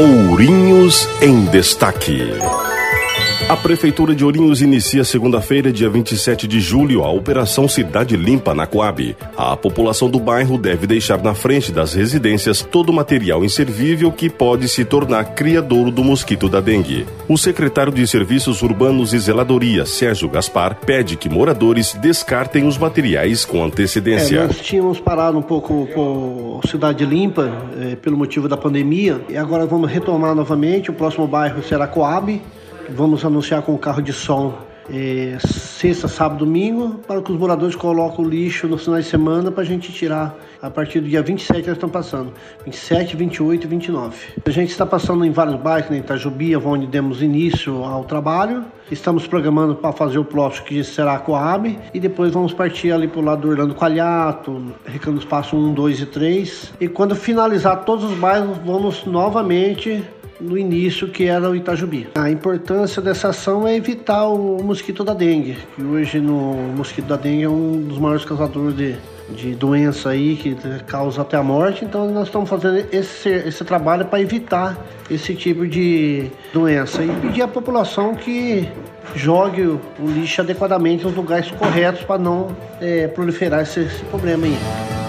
Ourinhos em Destaque. A Prefeitura de Ourinhos inicia segunda-feira, dia 27 de julho, a Operação Cidade Limpa na Coab. A população do bairro deve deixar na frente das residências todo o material inservível que pode se tornar criadouro do mosquito da dengue. O secretário de Serviços Urbanos e Zeladoria, Sérgio Gaspar, pede que moradores descartem os materiais com antecedência. É, nós tínhamos parado um pouco com Cidade Limpa é, pelo motivo da pandemia e agora vamos retomar novamente. O próximo bairro será Coab Vamos anunciar com o carro de som é, sexta, sábado, domingo, para que os moradores coloquem o lixo nos finais de semana para a gente tirar a partir do dia 27 que eles estão passando. 27, 28 e 29. A gente está passando em vários bairros, em Itajubi, onde demos início ao trabalho. Estamos programando para fazer o próximo que será a Coab e depois vamos partir ali para o lado do Orlando Qualhato, Recanto Espaço 1, 2 e 3. E quando finalizar todos os bairros, vamos novamente no início, que era o Itajubi. A importância dessa ação é evitar o mosquito da dengue, que hoje no o mosquito da dengue é um dos maiores causadores de, de doença aí, que causa até a morte. Então nós estamos fazendo esse, esse trabalho para evitar esse tipo de doença e pedir à população que jogue o lixo adequadamente nos lugares corretos para não é, proliferar esse, esse problema aí.